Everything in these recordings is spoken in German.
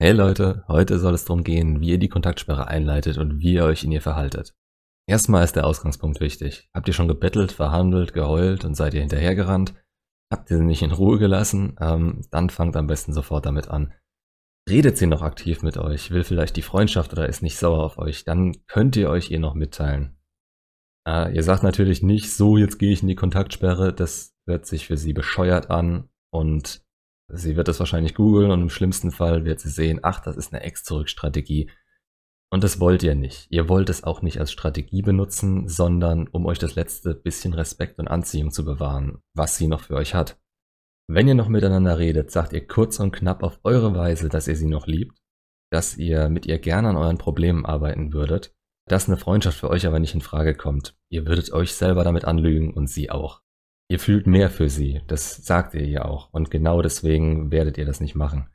Hey Leute, heute soll es darum gehen, wie ihr die Kontaktsperre einleitet und wie ihr euch in ihr verhaltet. Erstmal ist der Ausgangspunkt wichtig. Habt ihr schon gebettelt, verhandelt, geheult und seid ihr hinterhergerannt? Habt ihr sie nicht in Ruhe gelassen? Ähm, dann fangt am besten sofort damit an. Redet sie noch aktiv mit euch, will vielleicht die Freundschaft oder ist nicht sauer auf euch, dann könnt ihr euch ihr noch mitteilen. Äh, ihr sagt natürlich nicht, so jetzt gehe ich in die Kontaktsperre, das hört sich für sie bescheuert an und Sie wird das wahrscheinlich googeln und im schlimmsten Fall wird sie sehen, ach, das ist eine Ex-Zurück-Strategie. Und das wollt ihr nicht. Ihr wollt es auch nicht als Strategie benutzen, sondern um euch das letzte bisschen Respekt und Anziehung zu bewahren, was sie noch für euch hat. Wenn ihr noch miteinander redet, sagt ihr kurz und knapp auf eure Weise, dass ihr sie noch liebt, dass ihr mit ihr gerne an euren Problemen arbeiten würdet, dass eine Freundschaft für euch aber nicht in Frage kommt. Ihr würdet euch selber damit anlügen und sie auch. Ihr fühlt mehr für sie, das sagt ihr ihr auch. Und genau deswegen werdet ihr das nicht machen.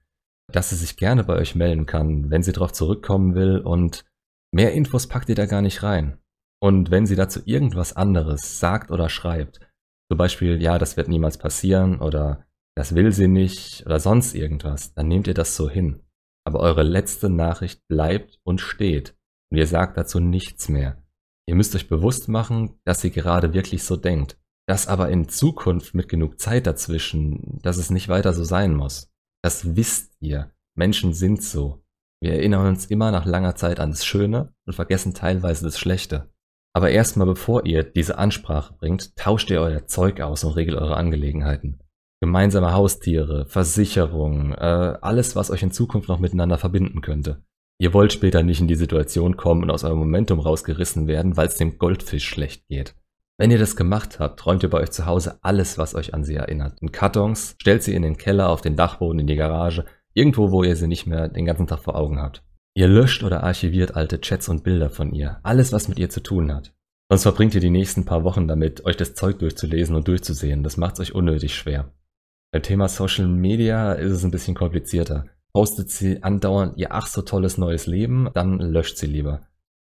Dass sie sich gerne bei euch melden kann, wenn sie darauf zurückkommen will und mehr Infos packt ihr da gar nicht rein. Und wenn sie dazu irgendwas anderes sagt oder schreibt, zum Beispiel, ja, das wird niemals passieren oder das will sie nicht oder sonst irgendwas, dann nehmt ihr das so hin. Aber eure letzte Nachricht bleibt und steht und ihr sagt dazu nichts mehr. Ihr müsst euch bewusst machen, dass sie gerade wirklich so denkt. Das aber in Zukunft mit genug Zeit dazwischen, dass es nicht weiter so sein muss. Das wisst ihr. Menschen sind so. Wir erinnern uns immer nach langer Zeit an das Schöne und vergessen teilweise das Schlechte. Aber erstmal bevor ihr diese Ansprache bringt, tauscht ihr euer Zeug aus und regelt eure Angelegenheiten. Gemeinsame Haustiere, Versicherungen, äh, alles, was euch in Zukunft noch miteinander verbinden könnte. Ihr wollt später nicht in die Situation kommen und aus eurem Momentum rausgerissen werden, weil es dem Goldfisch schlecht geht. Wenn ihr das gemacht habt, räumt ihr bei euch zu Hause alles, was euch an sie erinnert. In Kartons, stellt sie in den Keller, auf den Dachboden, in die Garage, irgendwo, wo ihr sie nicht mehr den ganzen Tag vor Augen habt. Ihr löscht oder archiviert alte Chats und Bilder von ihr, alles, was mit ihr zu tun hat. Sonst verbringt ihr die nächsten paar Wochen damit, euch das Zeug durchzulesen und durchzusehen. Das macht es euch unnötig schwer. Beim Thema Social Media ist es ein bisschen komplizierter. Postet sie andauernd ihr ach so tolles neues Leben, dann löscht sie lieber.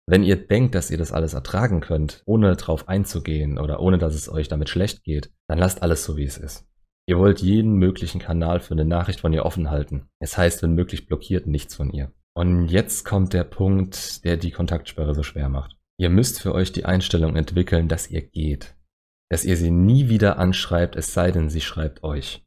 Wenn ihr denkt, dass ihr das alles ertragen könnt, ohne drauf einzugehen oder ohne dass es euch damit schlecht geht, dann lasst alles so, wie es ist. Ihr wollt jeden möglichen Kanal für eine Nachricht von ihr offen halten. Es heißt, wenn möglich, blockiert nichts von ihr. Und jetzt kommt der Punkt, der die Kontaktsperre so schwer macht. Ihr müsst für euch die Einstellung entwickeln, dass ihr geht. Dass ihr sie nie wieder anschreibt, es sei denn, sie schreibt euch.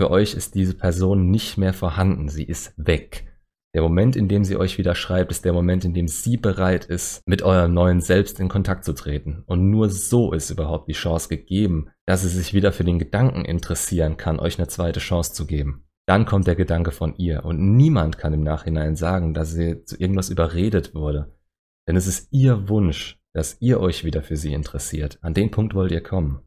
Für euch ist diese Person nicht mehr vorhanden, sie ist weg. Der Moment, in dem sie euch wieder schreibt, ist der Moment, in dem sie bereit ist, mit eurem neuen Selbst in Kontakt zu treten. Und nur so ist überhaupt die Chance gegeben, dass sie sich wieder für den Gedanken interessieren kann, euch eine zweite Chance zu geben. Dann kommt der Gedanke von ihr und niemand kann im Nachhinein sagen, dass sie zu irgendwas überredet wurde. Denn es ist ihr Wunsch, dass ihr euch wieder für sie interessiert. An den Punkt wollt ihr kommen.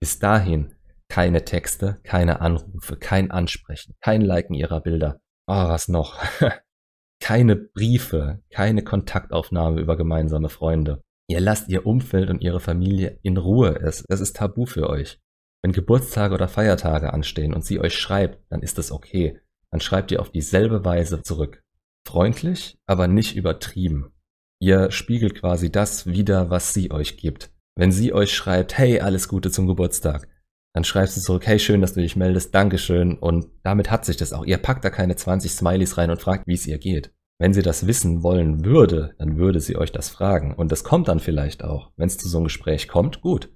Bis dahin keine Texte, keine Anrufe, kein Ansprechen, kein Liken ihrer Bilder, Ah, was noch? keine Briefe, keine Kontaktaufnahme über gemeinsame Freunde. Ihr lasst ihr Umfeld und ihre Familie in Ruhe. Es, es ist tabu für euch. Wenn Geburtstage oder Feiertage anstehen und sie euch schreibt, dann ist es okay. Dann schreibt ihr auf dieselbe Weise zurück. Freundlich, aber nicht übertrieben. Ihr spiegelt quasi das wieder, was sie euch gibt. Wenn sie euch schreibt, hey, alles Gute zum Geburtstag, dann schreibst du zurück, hey, schön, dass du dich meldest, Dankeschön. Und damit hat sich das auch. Ihr packt da keine 20 Smileys rein und fragt, wie es ihr geht. Wenn sie das wissen wollen würde, dann würde sie euch das fragen. Und das kommt dann vielleicht auch. Wenn es zu so einem Gespräch kommt, gut.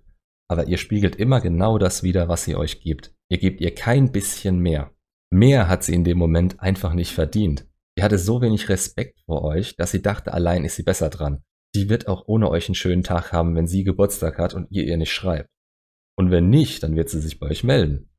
Aber ihr spiegelt immer genau das wieder, was sie euch gibt. Ihr gebt ihr kein bisschen mehr. Mehr hat sie in dem Moment einfach nicht verdient. Sie hatte so wenig Respekt vor euch, dass sie dachte, allein ist sie besser dran. Sie wird auch ohne euch einen schönen Tag haben, wenn sie Geburtstag hat und ihr ihr nicht schreibt. Und wenn nicht, dann wird sie sich bei euch melden.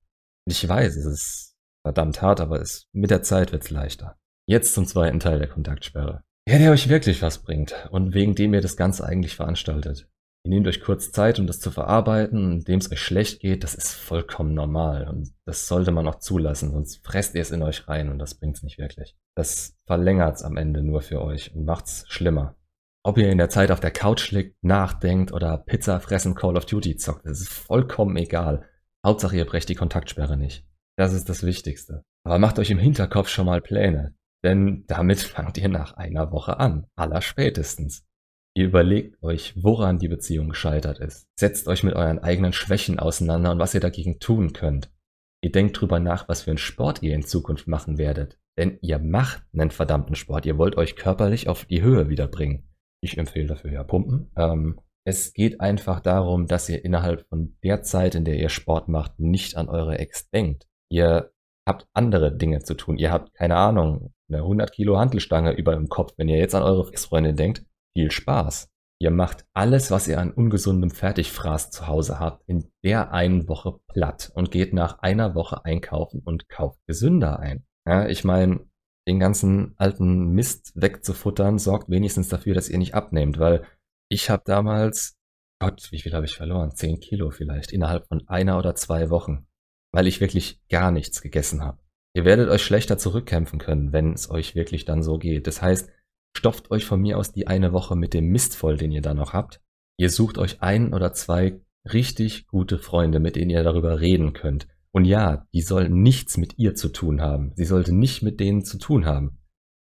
Ich weiß, es ist verdammt hart, aber es, mit der Zeit wird es leichter. Jetzt zum zweiten Teil der Kontaktsperre. Ja, der euch wirklich was bringt und wegen dem ihr das Ganze eigentlich veranstaltet. Ihr nehmt euch kurz Zeit, um das zu verarbeiten, indem es euch schlecht geht, das ist vollkommen normal und das sollte man auch zulassen, sonst fresst ihr es in euch rein und das bringt es nicht wirklich. Das verlängert es am Ende nur für euch und macht es schlimmer. Ob ihr in der Zeit auf der Couch liegt, nachdenkt oder Pizza fressen Call of Duty zockt, das ist vollkommen egal. Hauptsache ihr brecht die Kontaktsperre nicht. Das ist das Wichtigste. Aber macht euch im Hinterkopf schon mal Pläne. Denn damit fangt ihr nach einer Woche an. Allerspätestens. Ihr überlegt euch, woran die Beziehung gescheitert ist. Setzt euch mit euren eigenen Schwächen auseinander und was ihr dagegen tun könnt. Ihr denkt drüber nach, was für einen Sport ihr in Zukunft machen werdet. Denn ihr macht einen verdammten Sport. Ihr wollt euch körperlich auf die Höhe wiederbringen. Ich empfehle dafür ja Pumpen. Ähm, es geht einfach darum, dass ihr innerhalb von der Zeit, in der ihr Sport macht, nicht an eure Ex denkt. Ihr habt andere Dinge zu tun. Ihr habt, keine Ahnung, eine 100 Kilo Handelstange über dem Kopf. Wenn ihr jetzt an eure Ex-Freundin denkt, viel Spaß. Ihr macht alles, was ihr an ungesundem Fertigfraß zu Hause habt, in der einen Woche platt und geht nach einer Woche einkaufen und kauft gesünder ein. Ja, ich meine, den ganzen alten Mist wegzufuttern, sorgt wenigstens dafür, dass ihr nicht abnehmt, weil ich habe damals, Gott, wie viel habe ich verloren? Zehn Kilo vielleicht, innerhalb von einer oder zwei Wochen, weil ich wirklich gar nichts gegessen habe. Ihr werdet euch schlechter zurückkämpfen können, wenn es euch wirklich dann so geht. Das heißt, Stopft euch von mir aus die eine Woche mit dem Mist voll, den ihr da noch habt. Ihr sucht euch ein oder zwei richtig gute Freunde, mit denen ihr darüber reden könnt. Und ja, die sollen nichts mit ihr zu tun haben. Sie sollte nicht mit denen zu tun haben.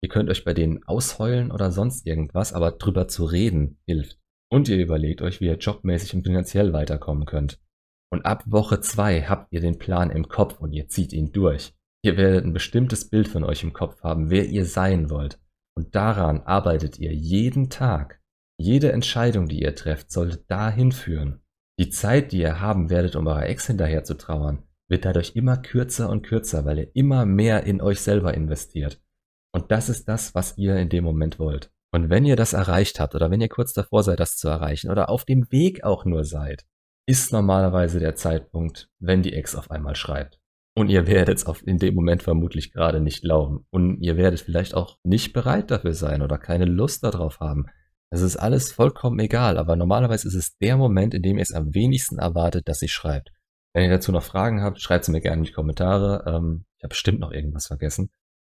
Ihr könnt euch bei denen ausheulen oder sonst irgendwas, aber drüber zu reden hilft. Und ihr überlegt euch, wie ihr jobmäßig und finanziell weiterkommen könnt. Und ab Woche zwei habt ihr den Plan im Kopf und ihr zieht ihn durch. Ihr werdet ein bestimmtes Bild von euch im Kopf haben, wer ihr sein wollt. Und daran arbeitet ihr jeden Tag. Jede Entscheidung, die ihr trefft, sollte dahin führen. Die Zeit, die ihr haben werdet, um eurer Ex hinterher zu trauern, wird dadurch immer kürzer und kürzer, weil ihr immer mehr in euch selber investiert. Und das ist das, was ihr in dem Moment wollt. Und wenn ihr das erreicht habt oder wenn ihr kurz davor seid, das zu erreichen oder auf dem Weg auch nur seid, ist normalerweise der Zeitpunkt, wenn die Ex auf einmal schreibt. Und ihr werdet es in dem Moment vermutlich gerade nicht glauben. Und ihr werdet vielleicht auch nicht bereit dafür sein oder keine Lust darauf haben. Es ist alles vollkommen egal, aber normalerweise ist es der Moment, in dem ihr es am wenigsten erwartet, dass sie schreibt. Wenn ihr dazu noch Fragen habt, schreibt sie mir gerne in die Kommentare. Ähm, ich habe bestimmt noch irgendwas vergessen.